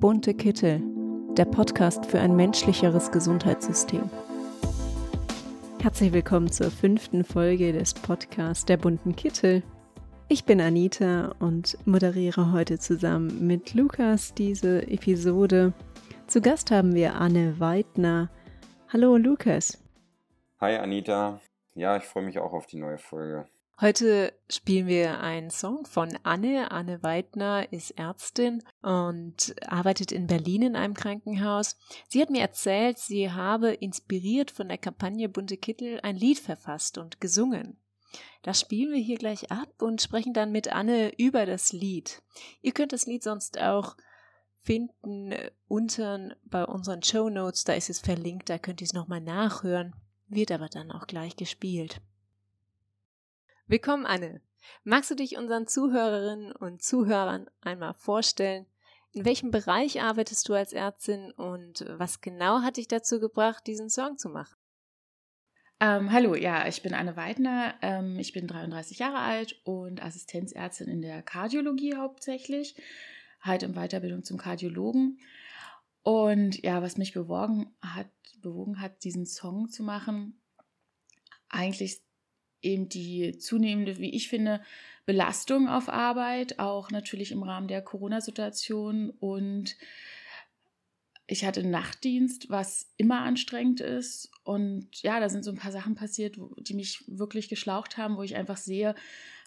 Bunte Kittel, der Podcast für ein menschlicheres Gesundheitssystem. Herzlich willkommen zur fünften Folge des Podcasts Der bunten Kittel. Ich bin Anita und moderiere heute zusammen mit Lukas diese Episode. Zu Gast haben wir Anne Weidner. Hallo Lukas. Hi Anita. Ja, ich freue mich auch auf die neue Folge. Heute spielen wir einen Song von Anne. Anne Weidner ist Ärztin und arbeitet in Berlin in einem Krankenhaus. Sie hat mir erzählt, sie habe inspiriert von der Kampagne Bunte Kittel ein Lied verfasst und gesungen. Das spielen wir hier gleich ab und sprechen dann mit Anne über das Lied. Ihr könnt das Lied sonst auch finden unten bei unseren Show Notes, da ist es verlinkt, da könnt ihr es nochmal nachhören, wird aber dann auch gleich gespielt. Willkommen, Anne. Magst du dich unseren Zuhörerinnen und Zuhörern einmal vorstellen? In welchem Bereich arbeitest du als Ärztin und was genau hat dich dazu gebracht, diesen Song zu machen? Ähm, hallo, ja, ich bin Anne Weidner. Ähm, ich bin 33 Jahre alt und Assistenzärztin in der Kardiologie hauptsächlich, halt in Weiterbildung zum Kardiologen. Und ja, was mich bewogen hat, bewogen hat, diesen Song zu machen, eigentlich eben die zunehmende, wie ich finde, Belastung auf Arbeit, auch natürlich im Rahmen der Corona-Situation. Und ich hatte Nachtdienst, was immer anstrengend ist. Und ja, da sind so ein paar Sachen passiert, die mich wirklich geschlaucht haben, wo ich einfach sehe,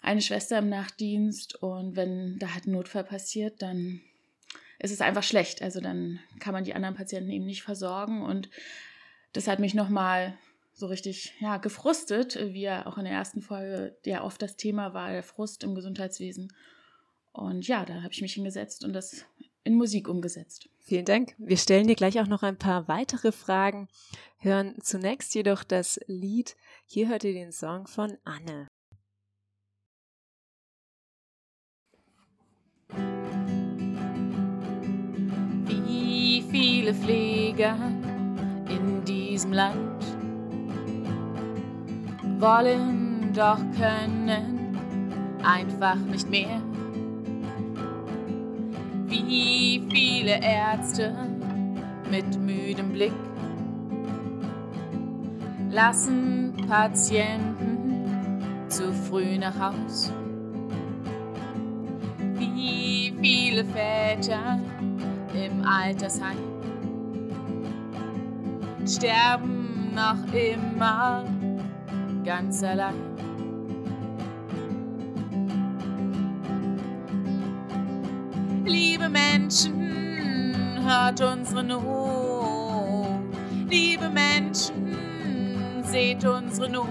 eine Schwester im Nachtdienst und wenn da halt ein Notfall passiert, dann ist es einfach schlecht. Also dann kann man die anderen Patienten eben nicht versorgen. Und das hat mich nochmal so richtig ja, gefrustet, wie ja auch in der ersten Folge ja oft das Thema war, der Frust im Gesundheitswesen. Und ja, da habe ich mich hingesetzt und das in Musik umgesetzt. Vielen Dank. Wir stellen dir gleich auch noch ein paar weitere Fragen, hören zunächst jedoch das Lied. Hier hört ihr den Song von Anne. Wie viele Pfleger in diesem Land wollen, doch können einfach nicht mehr. Wie viele Ärzte mit müdem Blick lassen Patienten zu früh nach Haus. Wie viele Väter im Altersheim sterben noch immer ganz allein. Liebe Menschen, hört unsere Not. Liebe Menschen, seht unsere Not.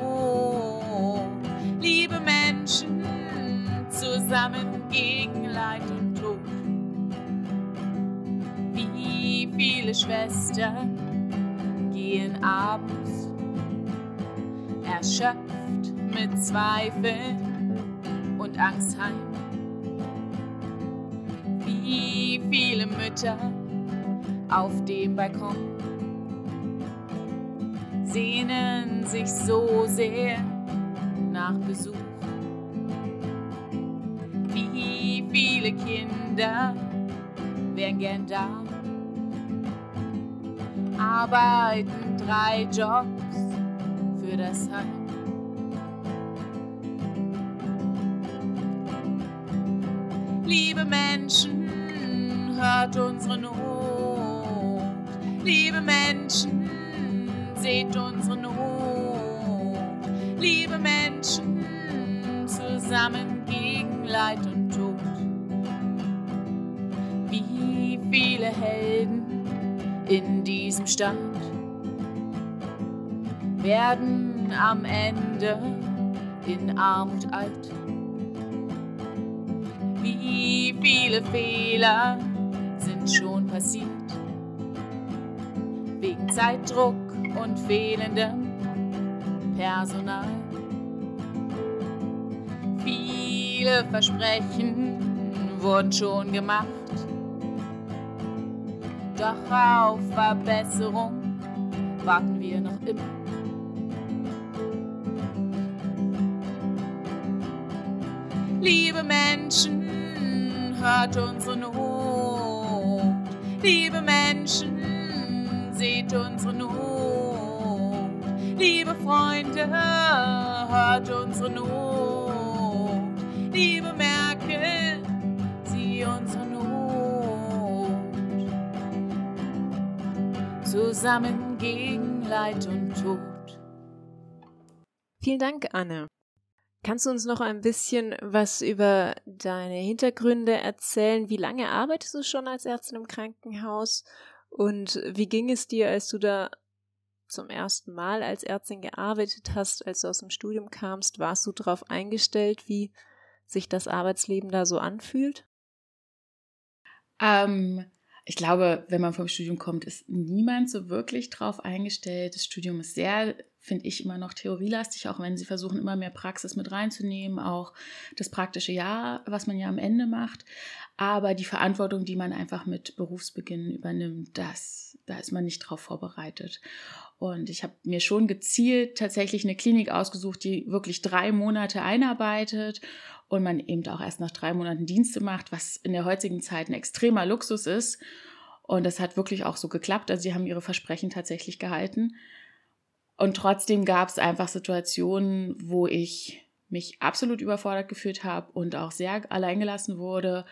Liebe Menschen, zusammen gegen Leid und Tod. Wie viele Schwestern gehen abends erschöpft mit Zweifeln und Angst heim. Wie viele Mütter auf dem Balkon sehnen sich so sehr nach Besuch. Wie viele Kinder wären gern da, arbeiten drei Jobs für das Heim. Liebe Menschen, hört unsere Not. Liebe Menschen, seht unsere Not. Liebe Menschen, zusammen gegen Leid und Tod. Wie viele Helden in diesem Stand werden am Ende in Armut alt. Wie viele Fehler sind schon passiert? Wegen Zeitdruck und fehlendem Personal. Viele Versprechen wurden schon gemacht. Doch auf Verbesserung warten wir noch immer. Liebe Menschen, hört unsere Not. Liebe Menschen, seht unsere Not. Liebe Freunde, hört unsere Not. Liebe Merkel, sieh unsere Not. Zusammen gegen Leid und Tod. Vielen Dank, Anne. Kannst du uns noch ein bisschen was über deine Hintergründe erzählen? Wie lange arbeitest du schon als Ärztin im Krankenhaus? Und wie ging es dir, als du da zum ersten Mal als Ärztin gearbeitet hast, als du aus dem Studium kamst? Warst du darauf eingestellt, wie sich das Arbeitsleben da so anfühlt? Ähm, ich glaube, wenn man vom Studium kommt, ist niemand so wirklich drauf eingestellt. Das Studium ist sehr, finde ich, immer noch theorielastig, auch wenn sie versuchen, immer mehr Praxis mit reinzunehmen, auch das praktische Jahr, was man ja am Ende macht. Aber die Verantwortung, die man einfach mit Berufsbeginn übernimmt, das, da ist man nicht drauf vorbereitet. Und ich habe mir schon gezielt tatsächlich eine Klinik ausgesucht, die wirklich drei Monate einarbeitet und man eben auch erst nach drei Monaten Dienste macht, was in der heutigen Zeit ein extremer Luxus ist. Und das hat wirklich auch so geklappt. Also sie haben ihre Versprechen tatsächlich gehalten. Und trotzdem gab es einfach Situationen, wo ich mich absolut überfordert gefühlt habe und auch sehr alleingelassen wurde,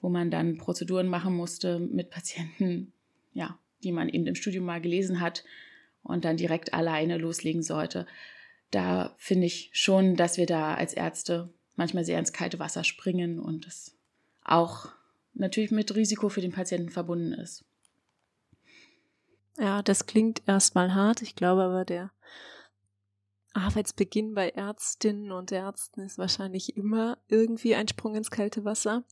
wo man dann Prozeduren machen musste mit Patienten, ja, die man eben im Studium mal gelesen hat und dann direkt alleine loslegen sollte. Da finde ich schon, dass wir da als Ärzte manchmal sehr ins kalte Wasser springen und es auch natürlich mit Risiko für den Patienten verbunden ist. Ja, das klingt erstmal hart. Ich glaube aber, der Arbeitsbeginn bei Ärztinnen und Ärzten ist wahrscheinlich immer irgendwie ein Sprung ins kalte Wasser.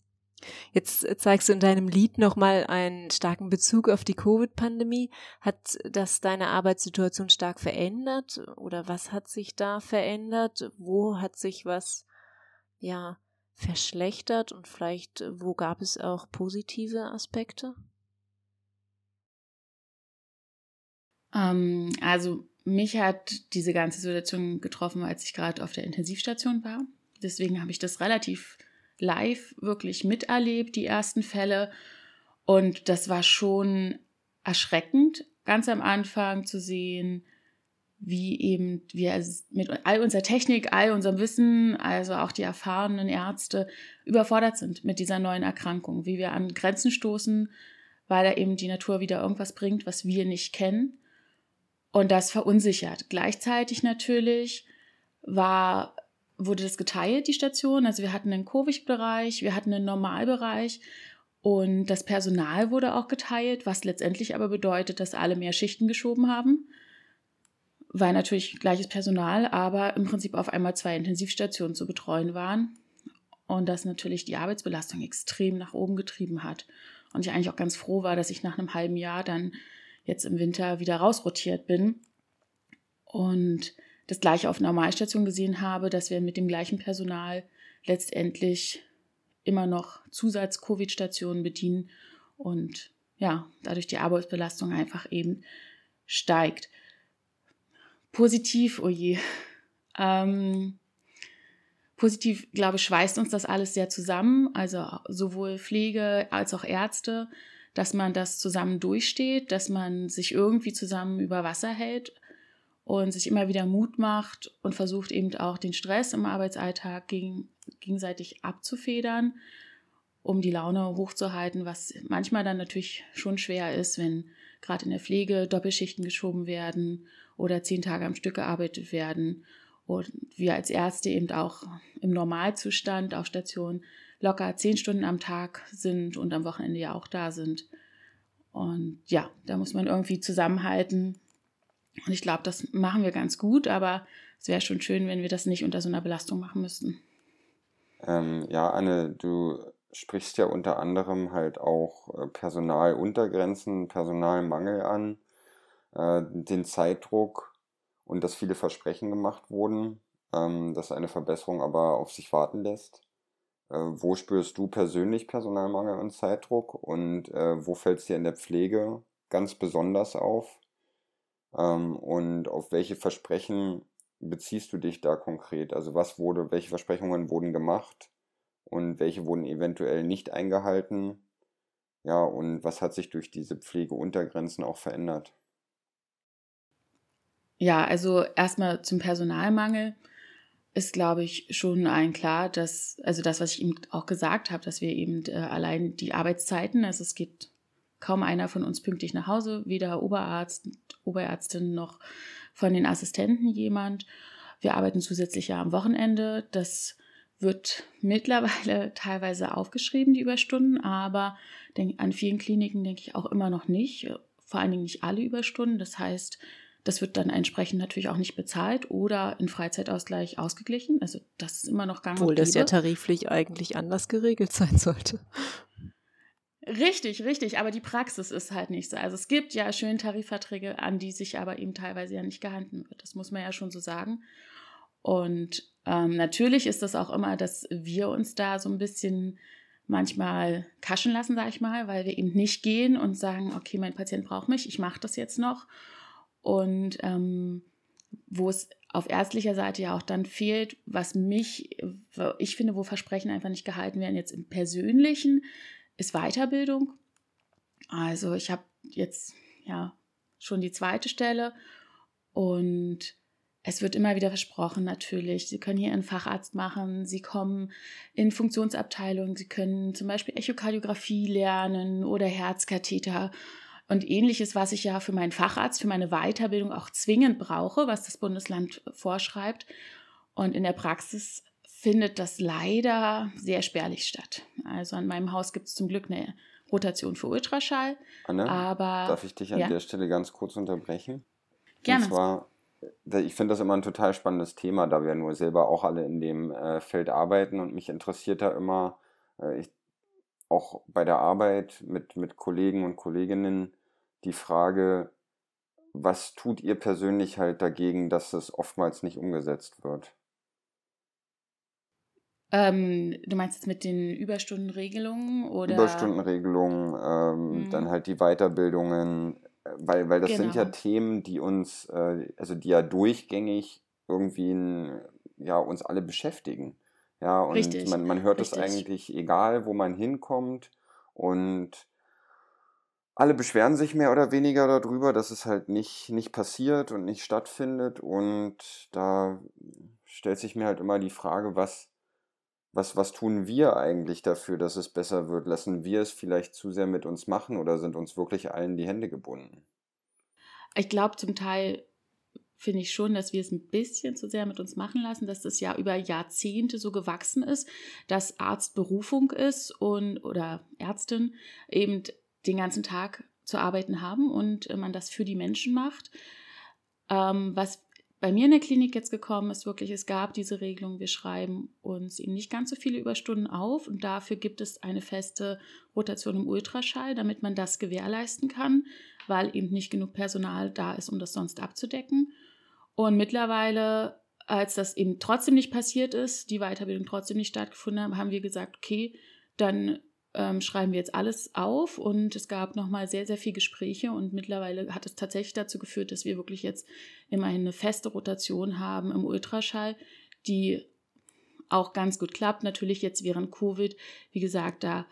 Jetzt zeigst du in deinem Lied nochmal einen starken Bezug auf die Covid-Pandemie. Hat das deine Arbeitssituation stark verändert oder was hat sich da verändert? Wo hat sich was ja verschlechtert und vielleicht äh, wo gab es auch positive Aspekte? Ähm, also mich hat diese ganze Situation getroffen, als ich gerade auf der Intensivstation war. Deswegen habe ich das relativ live wirklich miterlebt, die ersten Fälle. Und das war schon erschreckend, ganz am Anfang zu sehen, wie eben wir mit all unserer Technik, all unserem Wissen, also auch die erfahrenen Ärzte, überfordert sind mit dieser neuen Erkrankung, wie wir an Grenzen stoßen, weil da eben die Natur wieder irgendwas bringt, was wir nicht kennen. Und das verunsichert. Gleichzeitig natürlich war, wurde das geteilt, die Station. Also wir hatten einen Covid-Bereich, wir hatten einen Normalbereich und das Personal wurde auch geteilt, was letztendlich aber bedeutet, dass alle mehr Schichten geschoben haben weil natürlich gleiches Personal, aber im Prinzip auf einmal zwei Intensivstationen zu betreuen waren und das natürlich die Arbeitsbelastung extrem nach oben getrieben hat. Und ich eigentlich auch ganz froh war, dass ich nach einem halben Jahr dann jetzt im Winter wieder rausrotiert bin und das gleiche auf Normalstation gesehen habe, dass wir mit dem gleichen Personal letztendlich immer noch Zusatz-Covid-Stationen bedienen und ja, dadurch die Arbeitsbelastung einfach eben steigt positiv, oh je. Ähm, positiv, glaube ich, schweißt uns das alles sehr zusammen, also sowohl Pflege als auch Ärzte, dass man das zusammen durchsteht, dass man sich irgendwie zusammen über Wasser hält und sich immer wieder Mut macht und versucht eben auch den Stress im Arbeitsalltag gegen, gegenseitig abzufedern, um die Laune hochzuhalten, was manchmal dann natürlich schon schwer ist, wenn gerade in der Pflege Doppelschichten geschoben werden oder zehn Tage am Stück gearbeitet werden. Und wir als Ärzte eben auch im Normalzustand auf Station locker zehn Stunden am Tag sind und am Wochenende ja auch da sind. Und ja, da muss man irgendwie zusammenhalten. Und ich glaube, das machen wir ganz gut, aber es wäre schon schön, wenn wir das nicht unter so einer Belastung machen müssten. Ähm, ja, Anne, du sprichst ja unter anderem halt auch äh, Personaluntergrenzen, Personalmangel an äh, den Zeitdruck und dass viele Versprechen gemacht wurden, ähm, dass eine Verbesserung aber auf sich warten lässt. Äh, wo spürst du persönlich Personalmangel und Zeitdruck und äh, wo fällt es dir in der Pflege ganz besonders auf? Ähm, und auf welche Versprechen beziehst du dich da konkret? Also was wurde, welche Versprechungen wurden gemacht und welche wurden eventuell nicht eingehalten? Ja, und was hat sich durch diese Pflegeuntergrenzen auch verändert? Ja, also erstmal zum Personalmangel ist, glaube ich, schon allen klar, dass, also das, was ich eben auch gesagt habe, dass wir eben äh, allein die Arbeitszeiten, also es geht kaum einer von uns pünktlich nach Hause, weder Oberarzt, Oberärztin noch von den Assistenten jemand. Wir arbeiten zusätzlich ja am Wochenende. Das wird mittlerweile teilweise aufgeschrieben, die Überstunden, aber an vielen Kliniken denke ich auch immer noch nicht, vor allen Dingen nicht alle Überstunden. Das heißt, das wird dann entsprechend natürlich auch nicht bezahlt oder in Freizeitausgleich ausgeglichen. Also das ist immer noch gang Obwohl das ja tariflich eigentlich anders geregelt sein sollte. Richtig, richtig, aber die Praxis ist halt nicht so. Also es gibt ja schöne Tarifverträge, an die sich aber eben teilweise ja nicht gehalten wird. Das muss man ja schon so sagen. Und ähm, natürlich ist das auch immer, dass wir uns da so ein bisschen manchmal kaschen lassen, sage ich mal, weil wir eben nicht gehen und sagen, okay, mein Patient braucht mich, ich mache das jetzt noch. Und ähm, wo es auf ärztlicher Seite ja auch dann fehlt, was mich, ich finde, wo Versprechen einfach nicht gehalten werden, jetzt im Persönlichen, ist Weiterbildung. Also ich habe jetzt ja schon die zweite Stelle und es wird immer wieder versprochen, natürlich. Sie können hier einen Facharzt machen, Sie kommen in Funktionsabteilungen, Sie können zum Beispiel Echokardiographie lernen oder Herzkatheter und ähnliches, was ich ja für meinen Facharzt, für meine Weiterbildung auch zwingend brauche, was das Bundesland vorschreibt. Und in der Praxis findet das leider sehr spärlich statt. Also an meinem Haus gibt es zum Glück eine Rotation für Ultraschall. Anne, aber, darf ich dich an ja? der Stelle ganz kurz unterbrechen? Gerne. Und zwar, ich finde das immer ein total spannendes Thema, da wir nur selber auch alle in dem äh, Feld arbeiten und mich interessiert da immer, äh, ich, auch bei der Arbeit mit, mit Kollegen und Kolleginnen, die Frage, was tut ihr persönlich halt dagegen, dass es oftmals nicht umgesetzt wird? Ähm, du meinst jetzt mit den Überstundenregelungen oder? Überstundenregelungen, ähm, Mhm. dann halt die Weiterbildungen, weil, weil das sind ja Genau. Themen, die uns, äh, also die ja durchgängig irgendwie ja, uns alle beschäftigen. Ja, und Richtig, man, man hört es eigentlich egal, wo man hinkommt und alle beschweren sich mehr oder weniger darüber, dass es halt nicht, nicht passiert und nicht stattfindet. Und da stellt sich mir halt immer die Frage, was, was, was tun wir eigentlich dafür, dass es besser wird? Lassen wir es vielleicht zu sehr mit uns machen oder sind uns wirklich allen die Hände gebunden? Ich glaube zum Teil finde ich schon, dass wir es ein bisschen zu sehr mit uns machen lassen, dass das ja über Jahrzehnte so gewachsen ist, dass Arzt Berufung ist und oder Ärztin eben den ganzen Tag zu arbeiten haben und äh, man das für die Menschen macht. Ähm, was bei mir in der Klinik jetzt gekommen ist, wirklich, es gab diese Regelung, wir schreiben uns eben nicht ganz so viele Überstunden auf und dafür gibt es eine feste Rotation im Ultraschall, damit man das gewährleisten kann, weil eben nicht genug Personal da ist, um das sonst abzudecken. Und mittlerweile, als das eben trotzdem nicht passiert ist, die Weiterbildung trotzdem nicht stattgefunden hat, haben wir gesagt, okay, dann ähm, schreiben wir jetzt alles auf und es gab nochmal sehr, sehr viele Gespräche und mittlerweile hat es tatsächlich dazu geführt, dass wir wirklich jetzt immerhin eine feste Rotation haben im Ultraschall, die auch ganz gut klappt. Natürlich jetzt während Covid, wie gesagt, da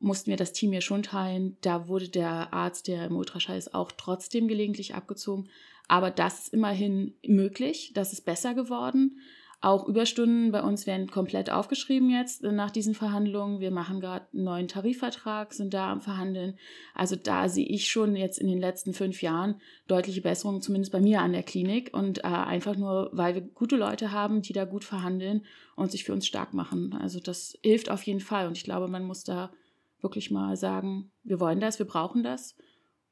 mussten wir das Team ja schon teilen. Da wurde der Arzt, der im Ultraschall ist, auch trotzdem gelegentlich abgezogen. Aber das ist immerhin möglich, das ist besser geworden. Auch Überstunden bei uns werden komplett aufgeschrieben jetzt nach diesen Verhandlungen. Wir machen gerade einen neuen Tarifvertrag, sind da am Verhandeln. Also da sehe ich schon jetzt in den letzten fünf Jahren deutliche Besserungen, zumindest bei mir an der Klinik. Und äh, einfach nur, weil wir gute Leute haben, die da gut verhandeln und sich für uns stark machen. Also das hilft auf jeden Fall. Und ich glaube, man muss da wirklich mal sagen, wir wollen das, wir brauchen das.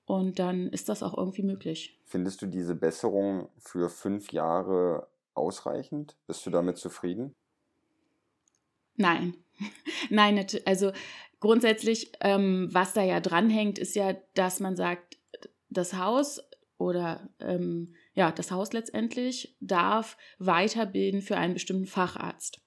Und dann ist das auch irgendwie möglich. Findest du diese Besserung für fünf Jahre ausreichend? Bist du damit zufrieden? Nein. Nein, also grundsätzlich, ähm, was da ja dranhängt, ist ja, dass man sagt, das Haus oder ähm, ja, das Haus letztendlich darf weiterbilden für einen bestimmten Facharzt.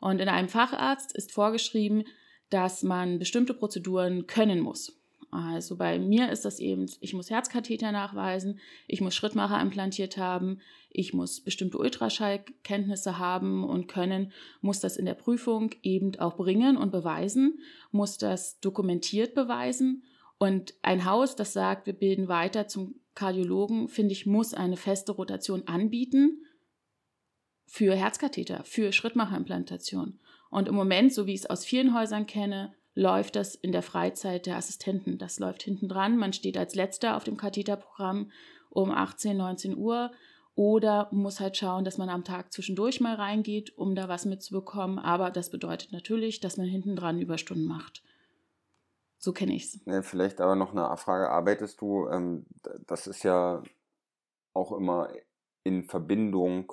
Und in einem Facharzt ist vorgeschrieben, dass man bestimmte Prozeduren können muss. Also bei mir ist das eben, ich muss Herzkatheter nachweisen, ich muss Schrittmacher implantiert haben, ich muss bestimmte Ultraschallkenntnisse haben und können, muss das in der Prüfung eben auch bringen und beweisen, muss das dokumentiert beweisen. Und ein Haus, das sagt, wir bilden weiter zum Kardiologen, finde ich, muss eine feste Rotation anbieten für Herzkatheter, für Schrittmacherimplantation. Und im Moment, so wie ich es aus vielen Häusern kenne, läuft das in der Freizeit der Assistenten. Das läuft hinten dran. Man steht als Letzter auf dem Katheterprogramm um 18, 19 Uhr oder muss halt schauen, dass man am Tag zwischendurch mal reingeht, um da was mitzubekommen. Aber das bedeutet natürlich, dass man hinten dran Überstunden macht. So kenne ich es. Ja, vielleicht aber noch eine Frage. Arbeitest du, ähm, das ist ja auch immer in Verbindung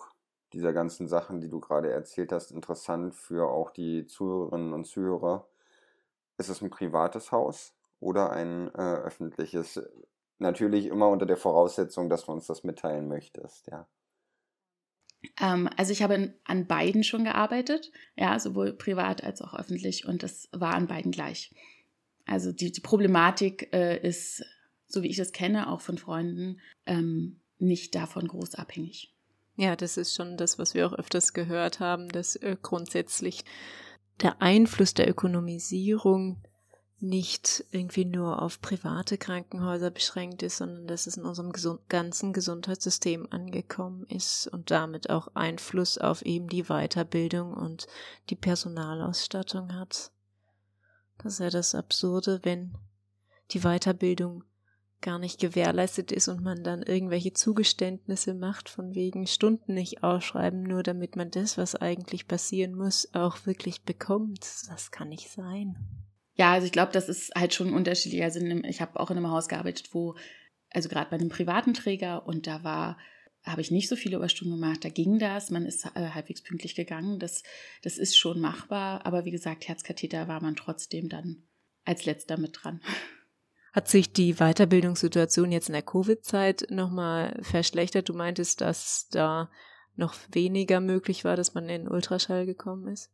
dieser ganzen Sachen, die du gerade erzählt hast, interessant für auch die Zuhörerinnen und Zuhörer. Ist es ein privates Haus oder ein äh, öffentliches? Natürlich immer unter der Voraussetzung, dass du uns das mitteilen möchtest, ja. Ähm, also ich habe an beiden schon gearbeitet, ja, sowohl privat als auch öffentlich und das war an beiden gleich. Also die, die Problematik äh, ist, so wie ich das kenne, auch von Freunden, ähm, nicht davon groß abhängig. Ja, das ist schon das, was wir auch öfters gehört haben, dass äh, grundsätzlich der Einfluss der Ökonomisierung nicht irgendwie nur auf private Krankenhäuser beschränkt ist, sondern dass es in unserem gesund ganzen Gesundheitssystem angekommen ist und damit auch Einfluss auf eben die Weiterbildung und die Personalausstattung hat. Das ist ja das Absurde, wenn die Weiterbildung gar nicht gewährleistet ist und man dann irgendwelche Zugeständnisse macht, von wegen Stunden nicht ausschreiben, nur damit man das, was eigentlich passieren muss, auch wirklich bekommt. Das kann nicht sein. Ja, also ich glaube, das ist halt schon unterschiedlich. Also ich habe auch in einem Haus gearbeitet, wo, also gerade bei einem privaten Träger und da war, habe ich nicht so viele Überstunden gemacht. Da ging das, man ist äh, halbwegs pünktlich gegangen. Das, das ist schon machbar. Aber wie gesagt, Herzkatheter war man trotzdem dann als letzter mit dran. Hat sich die Weiterbildungssituation jetzt in der Covid-Zeit nochmal verschlechtert? Du meintest, dass da noch weniger möglich war, dass man in Ultraschall gekommen ist?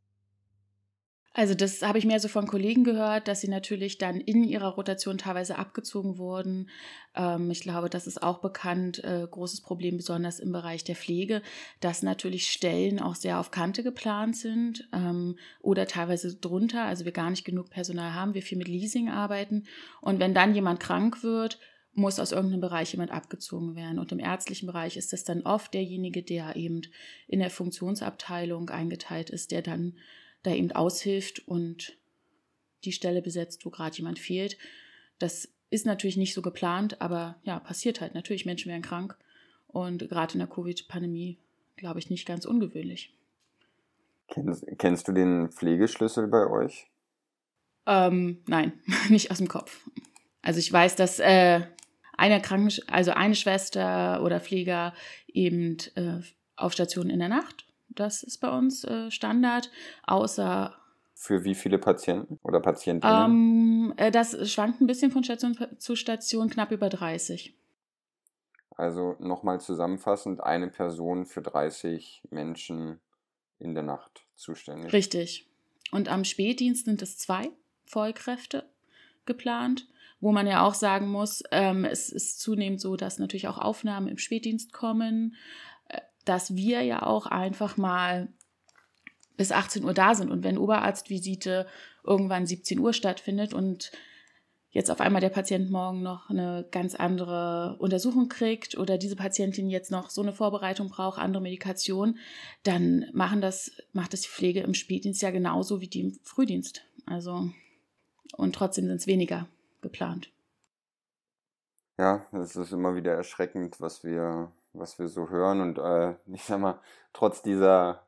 Also das habe ich mehr so von Kollegen gehört, dass sie natürlich dann in ihrer Rotation teilweise abgezogen wurden. Ähm, ich glaube, das ist auch bekannt, äh, großes Problem, besonders im Bereich der Pflege, dass natürlich Stellen auch sehr auf Kante geplant sind ähm, oder teilweise drunter, also wir gar nicht genug Personal haben, wir viel mit Leasing arbeiten. Und wenn dann jemand krank wird, muss aus irgendeinem Bereich jemand abgezogen werden. Und im ärztlichen Bereich ist das dann oft derjenige, der eben in der Funktionsabteilung eingeteilt ist, der dann da eben aushilft und die Stelle besetzt, wo gerade jemand fehlt. Das ist natürlich nicht so geplant, aber ja, passiert halt. Natürlich, Menschen werden krank und gerade in der Covid-Pandemie, glaube ich, nicht ganz ungewöhnlich. Kennst, kennst du den Pflegeschlüssel bei euch? Ähm, nein, nicht aus dem Kopf. Also ich weiß, dass äh, eine Kranken also eine Schwester oder Pfleger eben äh, auf Station in der Nacht das ist bei uns äh, Standard, außer. Für wie viele Patienten oder Patientinnen? Ähm, äh, das schwankt ein bisschen von Station zu Station, knapp über 30. Also nochmal zusammenfassend, eine Person für 30 Menschen in der Nacht zuständig. Richtig. Und am Spätdienst sind es zwei Vollkräfte geplant, wo man ja auch sagen muss, ähm, es ist zunehmend so, dass natürlich auch Aufnahmen im Spätdienst kommen dass wir ja auch einfach mal bis 18 Uhr da sind. Und wenn Oberarztvisite irgendwann 17 Uhr stattfindet und jetzt auf einmal der Patient morgen noch eine ganz andere Untersuchung kriegt oder diese Patientin jetzt noch so eine Vorbereitung braucht, andere Medikation, dann machen das, macht das die Pflege im Spätdienst ja genauso wie die im Frühdienst. Also, und trotzdem sind es weniger geplant. Ja, es ist immer wieder erschreckend, was wir was wir so hören. Und äh, ich sag mal, trotz dieser,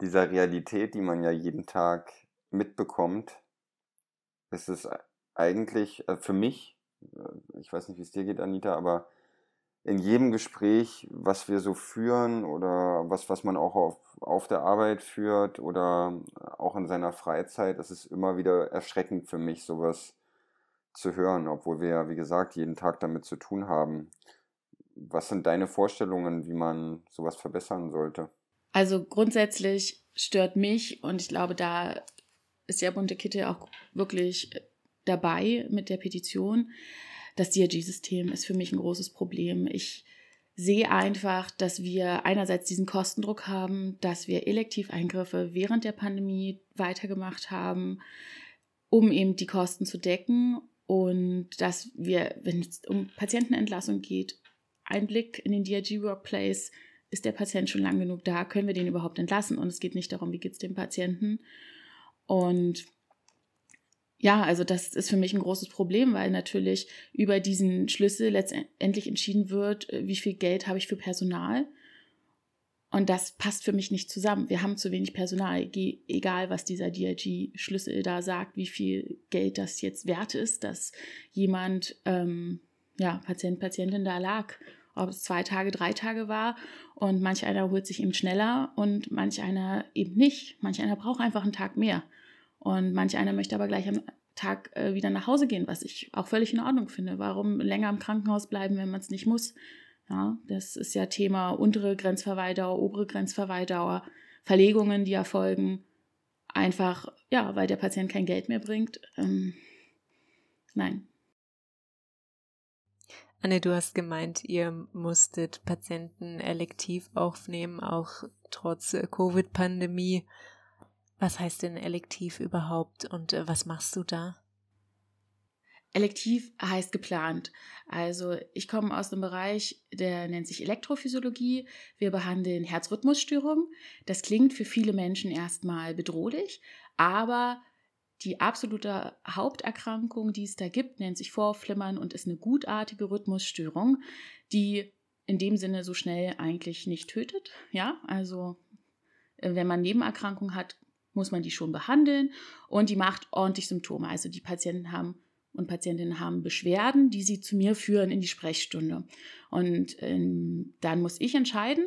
dieser Realität, die man ja jeden Tag mitbekommt, ist es eigentlich äh, für mich, äh, ich weiß nicht, wie es dir geht, Anita, aber in jedem Gespräch, was wir so führen oder was, was man auch auf, auf der Arbeit führt oder auch in seiner Freizeit, es ist immer wieder erschreckend für mich, sowas zu hören, obwohl wir ja, wie gesagt, jeden Tag damit zu tun haben was sind deine Vorstellungen, wie man sowas verbessern sollte? Also grundsätzlich stört mich und ich glaube, da ist ja bunte Kittel auch wirklich dabei mit der Petition. Das DRG-System ist für mich ein großes Problem. Ich sehe einfach, dass wir einerseits diesen Kostendruck haben, dass wir Elektiveingriffe während der Pandemie weitergemacht haben, um eben die Kosten zu decken und dass wir, wenn es um Patientenentlassung geht, ein Blick in den DRG Workplace, ist der Patient schon lang genug da, können wir den überhaupt entlassen und es geht nicht darum, wie geht es dem Patienten. Und ja, also das ist für mich ein großes Problem, weil natürlich über diesen Schlüssel letztendlich entschieden wird, äh, wie viel Geld habe ich für Personal. Und das passt für mich nicht zusammen. Wir haben zu wenig Personal, egal was dieser DRG-Schlüssel da sagt, wie viel Geld das jetzt wert ist, dass jemand, ähm, ja, Patient, Patientin da lag, ob es zwei Tage, drei Tage war. Und manch einer holt sich eben schneller und manch einer eben nicht. Manch einer braucht einfach einen Tag mehr. Und manch einer möchte aber gleich am Tag äh, wieder nach Hause gehen, was ich auch völlig in Ordnung finde. Warum länger im Krankenhaus bleiben, wenn man es nicht muss? Ja, das ist ja Thema untere Grenzverweildauer, obere Grenzverweildauer, Verlegungen, die erfolgen. Einfach, ja, weil der Patient kein Geld mehr bringt. Ähm, nein. Anne, du hast gemeint, ihr musstet Patienten elektiv aufnehmen, auch trotz äh, Covid-Pandemie. Was heißt denn elektiv überhaupt und äh, was machst du da? Elektiv heißt geplant. Also ich komme aus einem Bereich, der nennt sich Elektrophysiologie. Wir behandeln Herzrhythmusstörungen. Das klingt für viele Menschen erstmal bedrohlich, aber die absolute Haupterkrankung, die es da gibt, nennt sich Vorflimmern und ist eine gutartige Rhythmusstörung, die in dem Sinne so schnell eigentlich nicht tötet. Ja, also äh, wenn man Nebenerkrankungen hat, muss man die schon behandeln und die macht ordentlich Symptome. Also die Patienten haben und Patientinnen haben Beschwerden, die sie zu mir führen in die Sprechstunde. Und ähm, dann muss ich entscheiden,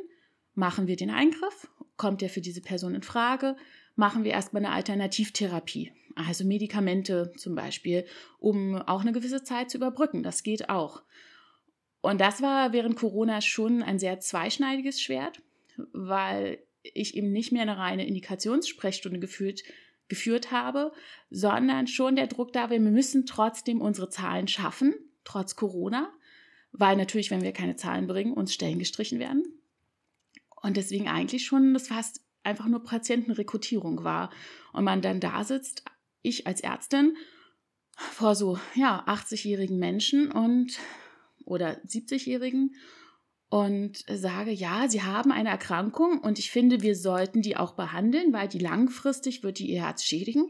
machen wir den Eingriff, kommt der für diese Person in Frage, machen wir erstmal eine Alternativtherapie, also Medikamente zum Beispiel, um auch eine gewisse Zeit zu überbrücken. Das geht auch. Und das war während Corona schon ein sehr zweischneidiges Schwert, weil ich eben nicht mehr eine reine Indikationssprechstunde geführt, geführt habe, sondern schon der Druck da war, wir müssen trotzdem unsere Zahlen schaffen, trotz Corona, weil natürlich, wenn wir keine Zahlen bringen, uns Stellen gestrichen werden. Und deswegen eigentlich schon das fast einfach nur Patientenrekrutierung war. Und man dann da sitzt, ich als Ärztin, vor so, ja, 80-jährigen Menschen und oder 70-jährigen und sage, ja, sie haben eine Erkrankung und ich finde, wir sollten die auch behandeln, weil die langfristig wird die ihr Herz schädigen.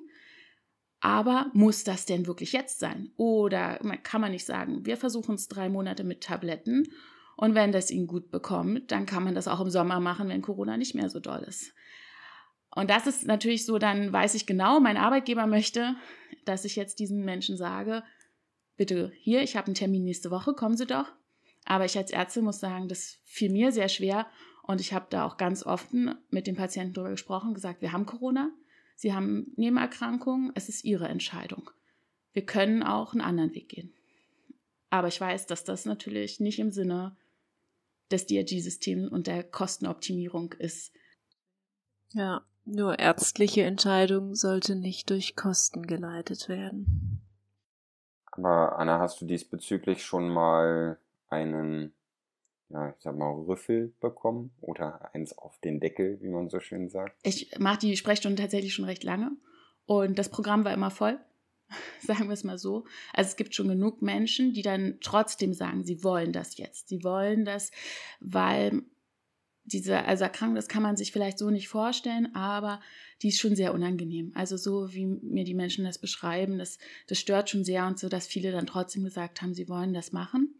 Aber muss das denn wirklich jetzt sein? Oder kann man nicht sagen, wir versuchen es drei Monate mit Tabletten und wenn das ihnen gut bekommt, dann kann man das auch im Sommer machen, wenn Corona nicht mehr so doll ist. Und das ist natürlich so, dann weiß ich genau, mein Arbeitgeber möchte, dass ich jetzt diesen Menschen sage, bitte hier, ich habe einen Termin nächste Woche, kommen Sie doch. Aber ich als Ärztin muss sagen, das fiel mir sehr schwer und ich habe da auch ganz oft mit den Patienten darüber gesprochen, gesagt, wir haben Corona, sie haben Nebenerkrankungen, es ist ihre Entscheidung. Wir können auch einen anderen Weg gehen. Aber ich weiß, dass das natürlich nicht im Sinne des DRG-Systems und der Kostenoptimierung ist. Ja, nur ärztliche Entscheidung sollte nicht durch Kosten geleitet werden. Aber Anna, hast du diesbezüglich schon mal einen, ja, ich sag mal, Rüffel bekommen oder eins auf den Deckel, wie man so schön sagt? Ich mache die Sprechstunde tatsächlich schon recht lange und das Programm war immer voll, sagen wir es mal so. Also es gibt schon genug Menschen, die dann trotzdem sagen, sie wollen das jetzt. Sie wollen das, weil diese also Erkrankung, das kann man sich vielleicht so nicht vorstellen, aber die ist schon sehr unangenehm. Also so wie mir die Menschen das beschreiben, das, das stört schon sehr und so, dass viele dann trotzdem gesagt haben, sie wollen das machen.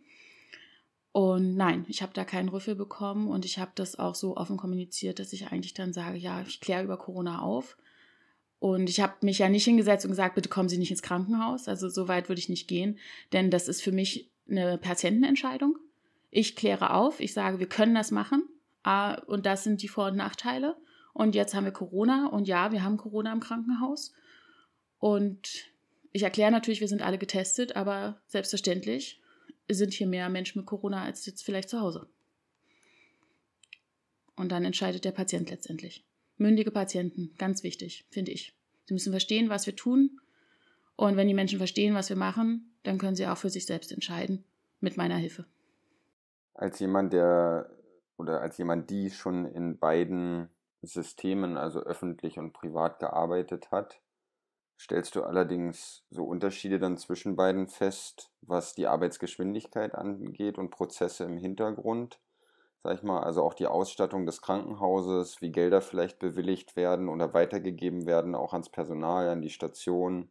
Und nein, ich habe da keinen Rüffel bekommen und ich habe das auch so offen kommuniziert, dass ich eigentlich dann sage, ja, ich kläre über Corona auf. Und ich habe mich ja nicht hingesetzt und gesagt, bitte kommen Sie nicht ins Krankenhaus. Also so weit würde ich nicht gehen, denn das ist für mich eine Patientenentscheidung. Ich kläre auf, ich sage, wir können das machen und das sind die Vor- und Nachteile. Und jetzt haben wir Corona und ja, wir haben Corona im Krankenhaus. Und ich erkläre natürlich, wir sind alle getestet, aber selbstverständlich sind hier mehr Menschen mit Corona als jetzt vielleicht zu Hause. Und dann entscheidet der Patient letztendlich. Mündige Patienten, ganz wichtig, finde ich. Sie müssen verstehen, was wir tun. Und wenn die Menschen verstehen, was wir machen, dann können sie auch für sich selbst entscheiden, mit meiner Hilfe. Als jemand, der oder als jemand, die schon in beiden Systemen, also öffentlich und privat gearbeitet hat, stellst du allerdings so Unterschiede dann zwischen beiden fest, was die Arbeitsgeschwindigkeit angeht und Prozesse im Hintergrund, sag ich mal, also auch die Ausstattung des Krankenhauses, wie Gelder vielleicht bewilligt werden oder weitergegeben werden, auch ans Personal, an die Station.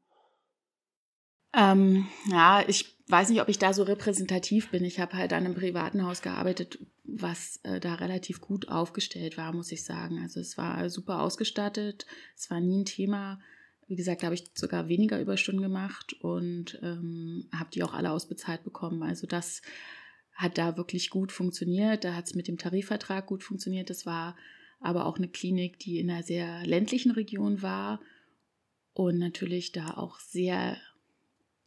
Ähm, ja, ich weiß nicht, ob ich da so repräsentativ bin. Ich habe halt an einem privaten Haus gearbeitet, was äh, da relativ gut aufgestellt war, muss ich sagen. Also es war super ausgestattet, es war nie ein Thema wie gesagt, da habe ich sogar weniger Überstunden gemacht und ähm, habe die auch alle ausbezahlt bekommen. Also das hat da wirklich gut funktioniert. Da hat es mit dem Tarifvertrag gut funktioniert. Das war aber auch eine Klinik, die in einer sehr ländlichen Region war und natürlich da auch sehr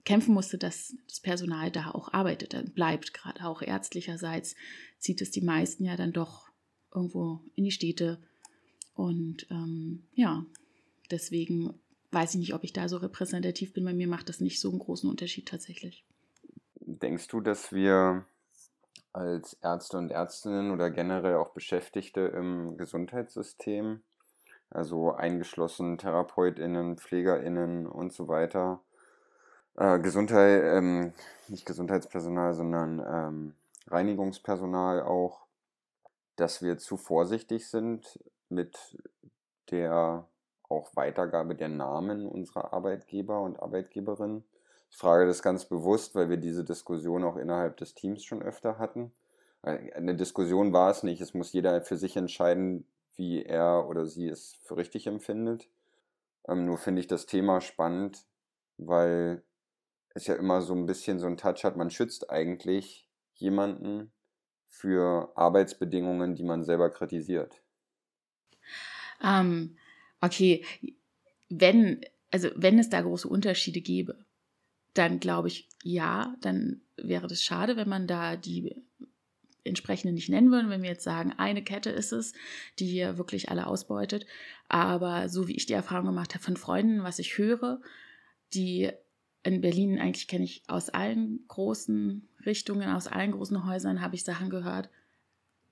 kämpfen musste, dass das Personal da auch arbeitet, dann bleibt. Gerade auch ärztlicherseits zieht es die meisten ja dann doch irgendwo in die Städte. Und ähm, ja, deswegen weiß ich nicht, ob ich da so repräsentativ bin. Bei mir macht das nicht so einen großen Unterschied tatsächlich. Denkst du, dass wir als Ärzte und Ärztinnen oder generell auch Beschäftigte im Gesundheitssystem, also eingeschlossen TherapeutInnen, PflegerInnen und so weiter, äh, Gesundheit, ähm, nicht Gesundheitspersonal, sondern ähm, Reinigungspersonal auch, dass wir zu vorsichtig sind mit der auch Weitergabe der Namen unserer Arbeitgeber und Arbeitgeberinnen. Ich frage das ganz bewusst, weil wir diese Diskussion auch innerhalb des Teams schon öfter hatten. Eine Diskussion war es nicht. Es muss jeder für sich entscheiden, wie er oder sie es für richtig empfindet. Ähm, nur finde ich das Thema spannend, weil es ja immer so ein bisschen so ein Touch hat. Man schützt eigentlich jemanden für Arbeitsbedingungen, die man selber kritisiert. Ähm, okay, wenn, also wenn es da große Unterschiede gäbe, dann glaube ich, ja, dann wäre das schade, wenn man da die entsprechende nicht nennen würde, wenn wir jetzt sagen, eine Kette ist es, die hier wirklich alle ausbeutet. Aber so wie ich die Erfahrung gemacht habe von Freunden, was ich höre, die in Berlin eigentlich kenne ich aus allen großen Richtungen, aus allen großen Häusern habe ich Sachen gehört.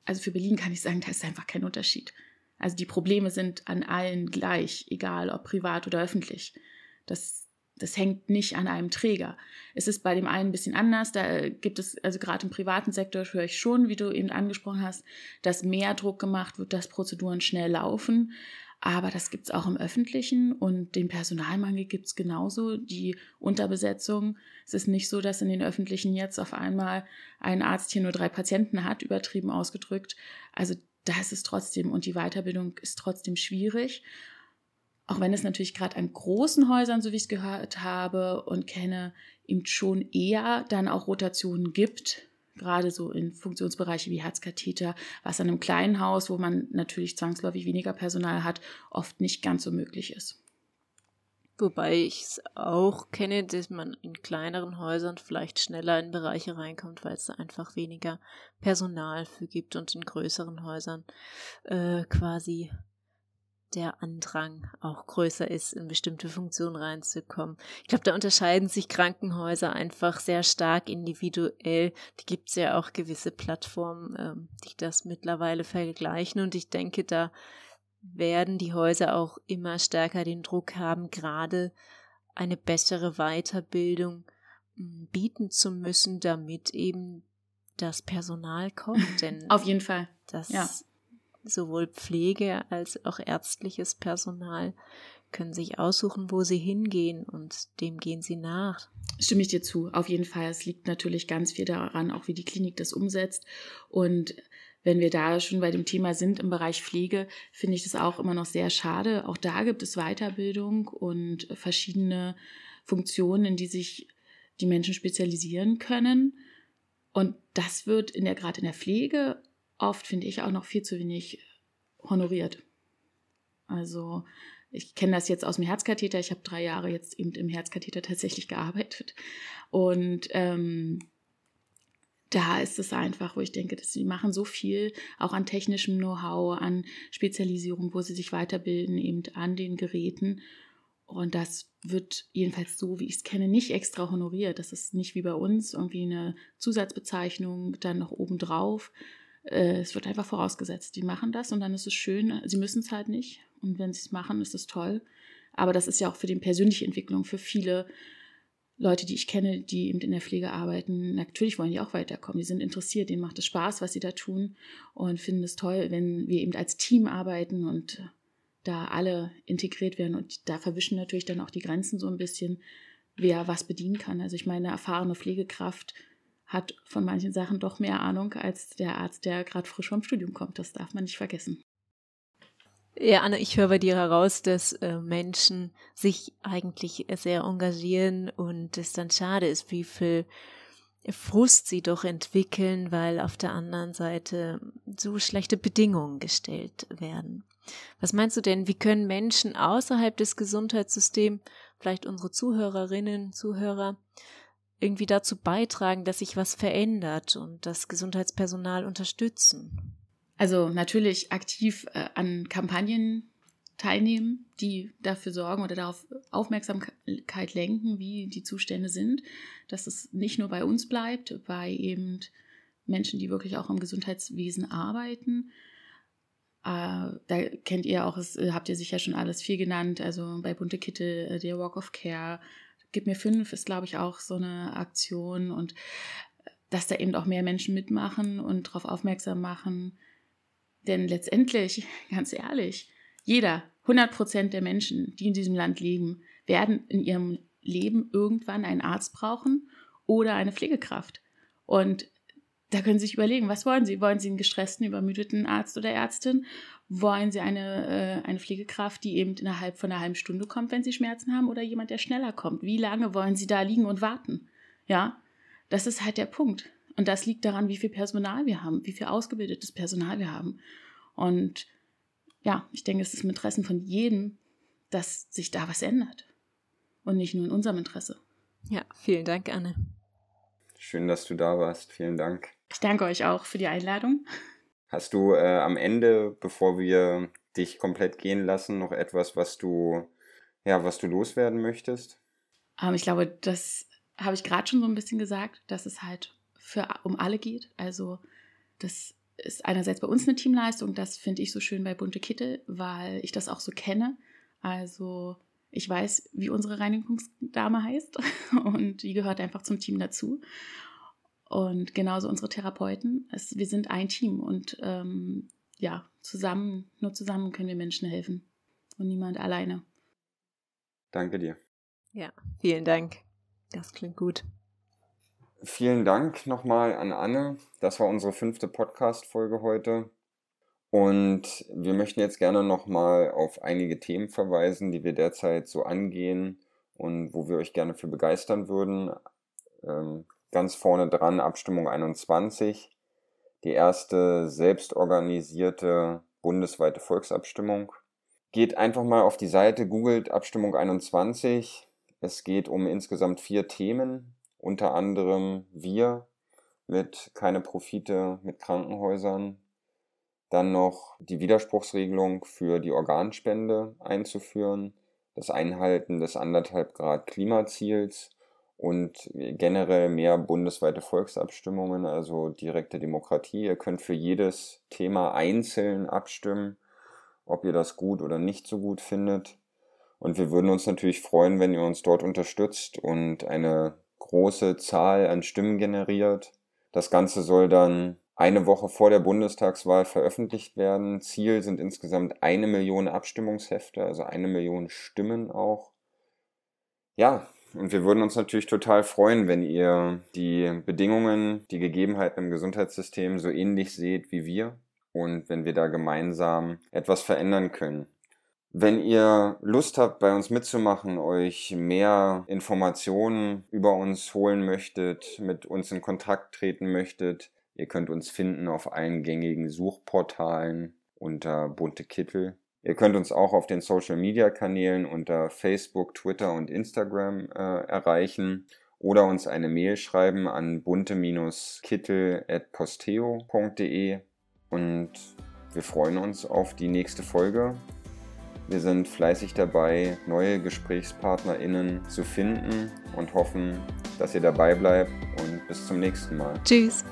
Also für Berlin kann ich sagen, da ist einfach kein Unterschied. Also die Probleme sind an allen gleich, egal ob privat oder öffentlich. Das, das hängt nicht an einem Träger. Es ist bei dem einen ein bisschen anders. Da gibt es, also gerade im privaten Sektor höre ich schon, wie du eben angesprochen hast, dass mehr Druck gemacht wird, dass Prozeduren schnell laufen. Aber das gibt es auch im öffentlichen und den Personalmangel gibt es genauso, die Unterbesetzung. Es ist nicht so, dass in den öffentlichen jetzt auf einmal ein Arzt hier nur drei Patienten hat, übertrieben ausgedrückt. Also da ist es trotzdem und die Weiterbildung ist trotzdem schwierig. Auch wenn es natürlich gerade an großen Häusern, so wie ich es gehört habe und kenne, eben schon eher dann auch Rotationen gibt, gerade so in Funktionsbereiche wie Herzkatheter, was an einem kleinen Haus, wo man natürlich zwangsläufig weniger Personal hat, oft nicht ganz so möglich ist. Wobei ich es auch kenne, dass man in kleineren Häusern vielleicht schneller in Bereiche reinkommt, weil es da einfach weniger Personal für gibt und in größeren Häusern äh, quasi der Andrang auch größer ist, in bestimmte Funktionen reinzukommen. Ich glaube, da unterscheiden sich Krankenhäuser einfach sehr stark individuell. Die gibt es ja auch gewisse Plattformen, ähm, die das mittlerweile vergleichen. Und ich denke, da werden die Häuser auch immer stärker den Druck haben, gerade eine bessere Weiterbildung hm, bieten zu müssen, damit eben das Personal kommt. Denn auf jeden Fall. Das ja. Sowohl Pflege als auch ärztliches Personal können sich aussuchen, wo sie hingehen und dem gehen sie nach. Stimme ich dir zu, auf jeden Fall. Es liegt natürlich ganz viel daran, auch wie die Klinik das umsetzt. Und wenn wir da schon bei dem Thema sind im Bereich Pflege, finde ich das auch immer noch sehr schade. Auch da gibt es Weiterbildung und verschiedene Funktionen, in die sich die Menschen spezialisieren können. Und das wird in der, gerade in der Pflege oft, finde ich, auch noch viel zu wenig honoriert. Also ich kenne das jetzt aus dem Herzkatheter. Ich habe drei Jahre jetzt eben im Herzkatheter tatsächlich gearbeitet. Und ähm, da ist es einfach, wo ich denke, dass sie machen so viel, auch an technischem Know-how, an Spezialisierung, wo sie sich weiterbilden, eben an den Geräten. Und das wird jedenfalls so, wie ich es kenne, nicht extra honoriert. Das ist nicht wie bei uns irgendwie eine Zusatzbezeichnung dann noch obendrauf. Äh, es wird einfach vorausgesetzt, die machen das und dann ist es schön. Sie müssen es halt nicht. Und wenn sie es machen, ist es toll. Aber das ist ja auch für die persönliche Entwicklung, für viele Leute, die ich kenne, die eben in der Pflege arbeiten, natürlich wollen die auch weiterkommen. Die sind interessiert, denen macht es Spaß, was sie da tun und finden es toll, wenn wir eben als Team arbeiten und da alle integriert werden. Und da verwischen natürlich dann auch die Grenzen so ein bisschen, wer was bedienen kann. Also ich meine, eine erfahrene Pflegekraft hat von manchen Sachen doch mehr Ahnung als der Arzt, der gerade frisch vom Studium kommt. Das darf man nicht vergessen. Ja, Anna, ich höre bei dir heraus, dass äh, Menschen sich eigentlich sehr engagieren und es dann schade ist, wie viel Frust sie doch entwickeln, weil auf der anderen Seite so schlechte Bedingungen gestellt werden. Was meinst du denn, wie können Menschen außerhalb des Gesundheitssystems, vielleicht unsere Zuhörerinnen, Zuhörer, irgendwie dazu beitragen, dass sich was verändert und das Gesundheitspersonal unterstützen? Also natürlich aktiv äh, an Kampagnen teilnehmen, die dafür sorgen oder darauf Aufmerksamkeit lenken, wie die Zustände sind, dass es nicht nur bei uns bleibt, bei eben Menschen, die wirklich auch im Gesundheitswesen arbeiten. Äh, da kennt ihr auch, es habt ihr sicher schon alles viel genannt, also bei Bunte Kittel, äh, der Walk of Care, Gib mir fünf ist, glaube ich, auch so eine Aktion und dass da eben auch mehr Menschen mitmachen und darauf aufmerksam machen, denn letztendlich, ganz ehrlich, jeder, 100 Prozent der Menschen, die in diesem Land leben, werden in ihrem Leben irgendwann einen Arzt brauchen oder eine Pflegekraft. Und da können Sie sich überlegen, was wollen Sie? Wollen Sie einen gestressten, übermüdeten Arzt oder Ärztin? Wollen Sie eine, äh, eine Pflegekraft, die eben innerhalb von einer halben Stunde kommt, wenn Sie Schmerzen haben, oder jemand, der schneller kommt? Wie lange wollen Sie da liegen und warten? Ja, das ist halt der Punkt. Und das liegt daran, wie viel Personal wir haben, wie viel ausgebildetes Personal wir haben. Und ja, ich denke, es ist im Interesse von jedem, dass sich da was ändert. Und nicht nur in unserem Interesse. Ja, vielen Dank, Anne. Schön, dass du da warst. Vielen Dank. Ich danke euch auch für die Einladung. Hast du äh, am Ende, bevor wir dich komplett gehen lassen, noch etwas, was du, ja, was du loswerden möchtest? Ähm, ich glaube, das habe ich gerade schon so ein bisschen gesagt, dass es halt für, um alle geht. Also das ist einerseits bei uns eine Teamleistung, das finde ich so schön bei Bunte Kittel, weil ich das auch so kenne. Also ich weiß, wie unsere Reinigungsdame heißt und die gehört einfach zum Team dazu. Und genauso unsere Therapeuten. Es, wir sind ein Team und ähm, ja, zusammen, nur zusammen können wir Menschen helfen und niemand alleine. Danke dir. Ja, vielen Dank. Das klingt gut. Vielen Dank nochmal an Anne. Das war unsere fünfte Podcast-Folge heute. Und wir möchten jetzt gerne nochmal auf einige Themen verweisen, die wir derzeit so angehen und wo wir euch gerne für begeistern würden. Ähm, ganz vorne dran Abstimmung 21, die erste selbstorganisierte bundesweite Volksabstimmung. Geht einfach mal auf die Seite, googelt Abstimmung 21. Es geht um insgesamt vier Themen, unter anderem wir mit keine Profite mit Krankenhäusern, dann noch die Widerspruchsregelung für die Organspende einzuführen, das Einhalten des anderthalb Grad Klimaziels und generell mehr bundesweite Volksabstimmungen, also direkte Demokratie. Ihr könnt für jedes Thema einzeln abstimmen, ob ihr das gut oder nicht so gut findet. Und wir würden uns natürlich freuen, wenn ihr uns dort unterstützt und eine große Zahl an Stimmen generiert. Das Ganze soll dann eine Woche vor der Bundestagswahl veröffentlicht werden. Ziel sind insgesamt eine Million Abstimmungshefte, also eine Million Stimmen auch. Ja, und wir würden uns natürlich total freuen, wenn ihr die Bedingungen, die Gegebenheiten im Gesundheitssystem so ähnlich seht wie wir und wenn wir da gemeinsam etwas verändern können. Wenn ihr Lust habt, bei uns mitzumachen, euch mehr Informationen über uns holen möchtet, mit uns in Kontakt treten möchtet, ihr könnt uns finden auf allen gängigen Suchportalen unter bunte Kittel. Ihr könnt uns auch auf den Social Media Kanälen unter Facebook, Twitter und Instagram äh, erreichen oder uns eine Mail schreiben an bunte-kittel.posteo.de und wir freuen uns auf die nächste Folge Wir sind fleißig dabei, neue GesprächspartnerInnen zu finden und hoffen, dass ihr dabei bleibt und bis zum nächsten Mal. Tschüss.